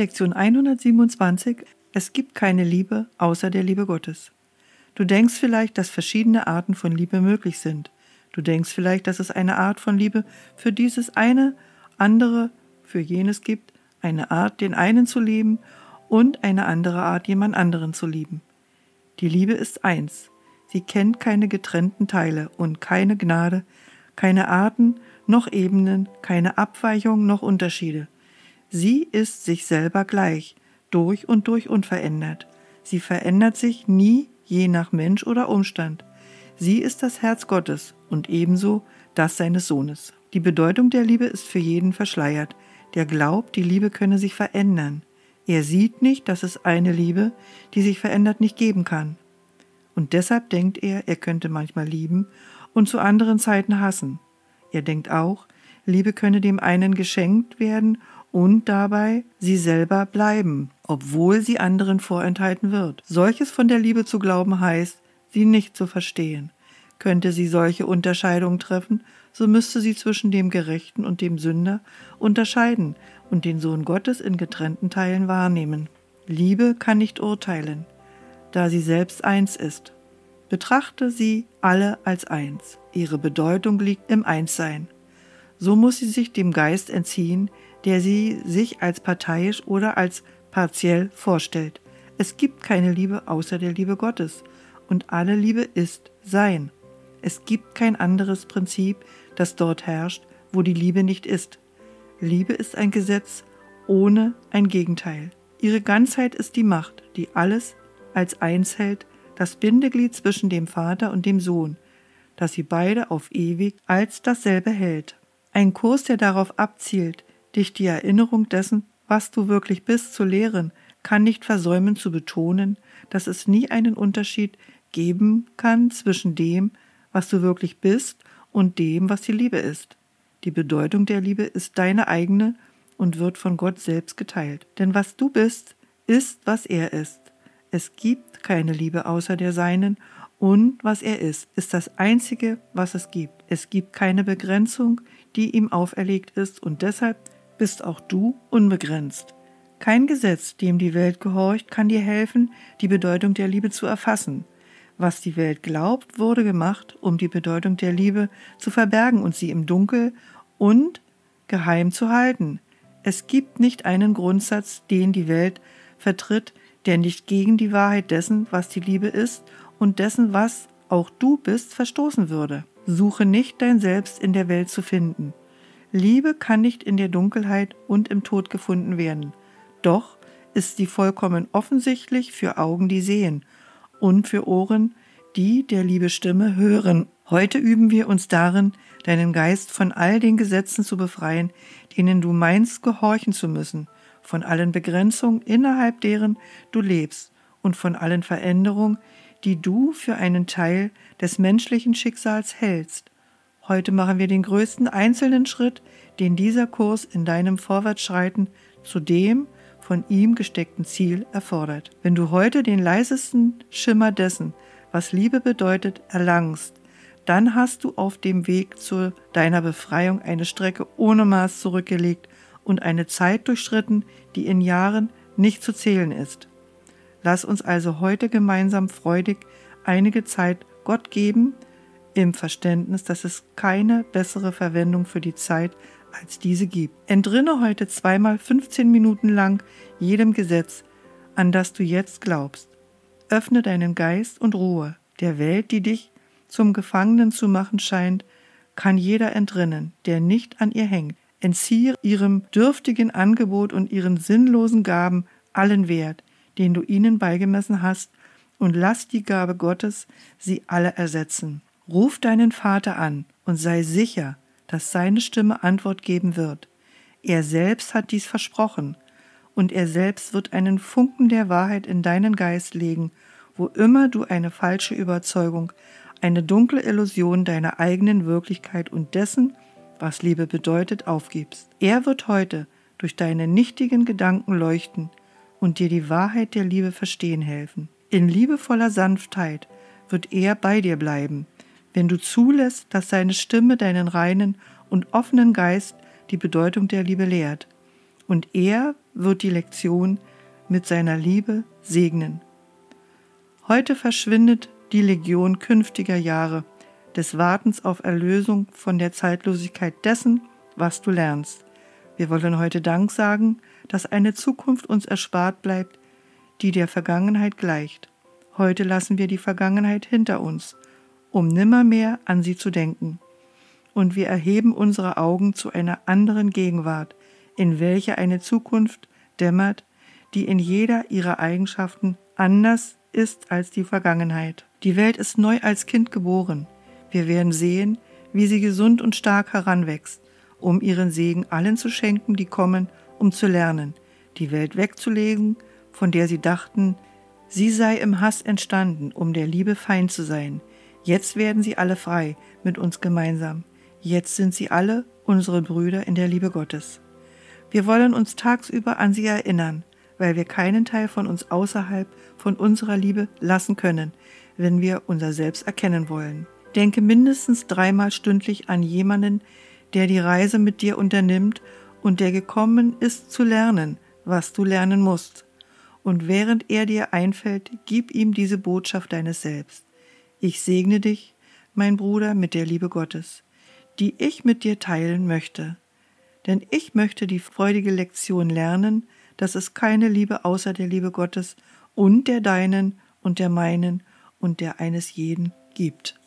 Lektion 127. Es gibt keine Liebe außer der Liebe Gottes. Du denkst vielleicht, dass verschiedene Arten von Liebe möglich sind. Du denkst vielleicht, dass es eine Art von Liebe für dieses eine, andere für jenes gibt, eine Art, den einen zu lieben und eine andere Art, jemand anderen zu lieben. Die Liebe ist eins. Sie kennt keine getrennten Teile und keine Gnade, keine Arten noch Ebenen, keine Abweichung noch Unterschiede. Sie ist sich selber gleich, durch und durch unverändert. Sie verändert sich nie je nach Mensch oder Umstand. Sie ist das Herz Gottes und ebenso das seines Sohnes. Die Bedeutung der Liebe ist für jeden verschleiert, der glaubt, die Liebe könne sich verändern. Er sieht nicht, dass es eine Liebe, die sich verändert, nicht geben kann. Und deshalb denkt er, er könnte manchmal lieben und zu anderen Zeiten hassen. Er denkt auch, Liebe könne dem einen geschenkt werden und dabei sie selber bleiben, obwohl sie anderen vorenthalten wird. Solches von der Liebe zu glauben heißt, sie nicht zu verstehen. Könnte sie solche Unterscheidungen treffen, so müsste sie zwischen dem Gerechten und dem Sünder unterscheiden und den Sohn Gottes in getrennten Teilen wahrnehmen. Liebe kann nicht urteilen, da sie selbst eins ist. Betrachte sie alle als eins. Ihre Bedeutung liegt im Einssein. So muss sie sich dem Geist entziehen, der sie sich als parteiisch oder als partiell vorstellt. Es gibt keine Liebe außer der Liebe Gottes, und alle Liebe ist Sein. Es gibt kein anderes Prinzip, das dort herrscht, wo die Liebe nicht ist. Liebe ist ein Gesetz ohne ein Gegenteil. Ihre Ganzheit ist die Macht, die alles als eins hält, das Bindeglied zwischen dem Vater und dem Sohn, das sie beide auf ewig als dasselbe hält. Ein Kurs, der darauf abzielt, dich die Erinnerung dessen, was du wirklich bist, zu lehren, kann nicht versäumen zu betonen, dass es nie einen Unterschied geben kann zwischen dem, was du wirklich bist, und dem, was die Liebe ist. Die Bedeutung der Liebe ist deine eigene und wird von Gott selbst geteilt. Denn was du bist, ist, was er ist. Es gibt keine Liebe außer der seinen und was er ist, ist das Einzige, was es gibt. Es gibt keine Begrenzung, die ihm auferlegt ist und deshalb bist auch du unbegrenzt. Kein Gesetz, dem die Welt gehorcht, kann dir helfen, die Bedeutung der Liebe zu erfassen. Was die Welt glaubt, wurde gemacht, um die Bedeutung der Liebe zu verbergen und sie im Dunkel und geheim zu halten. Es gibt nicht einen Grundsatz, den die Welt vertritt, der nicht gegen die Wahrheit dessen, was die Liebe ist und dessen, was auch du bist, verstoßen würde. Suche nicht dein Selbst in der Welt zu finden. Liebe kann nicht in der Dunkelheit und im Tod gefunden werden. Doch ist sie vollkommen offensichtlich für Augen, die sehen und für Ohren, die der Liebe Stimme hören. Heute üben wir uns darin, deinen Geist von all den Gesetzen zu befreien, denen du meinst gehorchen zu müssen, von allen Begrenzungen, innerhalb deren du lebst, und von allen Veränderungen, die du für einen Teil des menschlichen Schicksals hältst. Heute machen wir den größten einzelnen Schritt, den dieser Kurs in deinem Vorwärtsschreiten zu dem, von ihm gesteckten Ziel erfordert. Wenn du heute den leisesten Schimmer dessen, was Liebe bedeutet, erlangst, dann hast du auf dem Weg zu deiner Befreiung eine Strecke ohne Maß zurückgelegt und eine Zeit durchschritten, die in Jahren nicht zu zählen ist. Lass uns also heute gemeinsam freudig einige Zeit Gott geben, im Verständnis, dass es keine bessere Verwendung für die Zeit als diese gibt. Entrinne heute zweimal 15 Minuten lang jedem Gesetz, an das du jetzt glaubst. Öffne deinen Geist und Ruhe. Der Welt, die dich zum Gefangenen zu machen scheint, kann jeder entrinnen, der nicht an ihr hängt. Entziehe ihrem dürftigen Angebot und ihren sinnlosen Gaben allen Wert, den du ihnen beigemessen hast, und lass die Gabe Gottes sie alle ersetzen. Ruf deinen Vater an und sei sicher, dass seine Stimme Antwort geben wird. Er selbst hat dies versprochen, und er selbst wird einen Funken der Wahrheit in deinen Geist legen, wo immer du eine falsche Überzeugung, eine dunkle Illusion deiner eigenen Wirklichkeit und dessen, was Liebe bedeutet, aufgibst. Er wird heute durch deine nichtigen Gedanken leuchten und dir die Wahrheit der Liebe verstehen helfen. In liebevoller Sanftheit wird er bei dir bleiben, wenn du zulässt, dass seine Stimme deinen reinen und offenen Geist die Bedeutung der Liebe lehrt und er wird die Lektion mit seiner Liebe segnen. Heute verschwindet die Legion künftiger Jahre, des Wartens auf Erlösung von der Zeitlosigkeit dessen, was du lernst. Wir wollen heute Dank sagen, dass eine Zukunft uns erspart bleibt, die der Vergangenheit gleicht. Heute lassen wir die Vergangenheit hinter uns, um nimmermehr an sie zu denken. Und wir erheben unsere Augen zu einer anderen Gegenwart, in welcher eine Zukunft dämmert, die in jeder ihrer Eigenschaften anders ist als die Vergangenheit. Die Welt ist neu als Kind geboren. Wir werden sehen, wie sie gesund und stark heranwächst, um ihren Segen allen zu schenken, die kommen, um zu lernen, die Welt wegzulegen, von der sie dachten, sie sei im Hass entstanden, um der Liebe Feind zu sein. Jetzt werden sie alle frei mit uns gemeinsam. Jetzt sind sie alle unsere Brüder in der Liebe Gottes. Wir wollen uns tagsüber an sie erinnern, weil wir keinen Teil von uns außerhalb von unserer Liebe lassen können, wenn wir unser Selbst erkennen wollen. Denke mindestens dreimal stündlich an jemanden, der die Reise mit dir unternimmt und der gekommen ist zu lernen, was du lernen musst. Und während er dir einfällt, gib ihm diese Botschaft deines Selbst. Ich segne dich, mein Bruder, mit der Liebe Gottes, die ich mit dir teilen möchte. Denn ich möchte die freudige Lektion lernen, dass es keine Liebe außer der Liebe Gottes und der deinen und der meinen und der eines jeden gibt.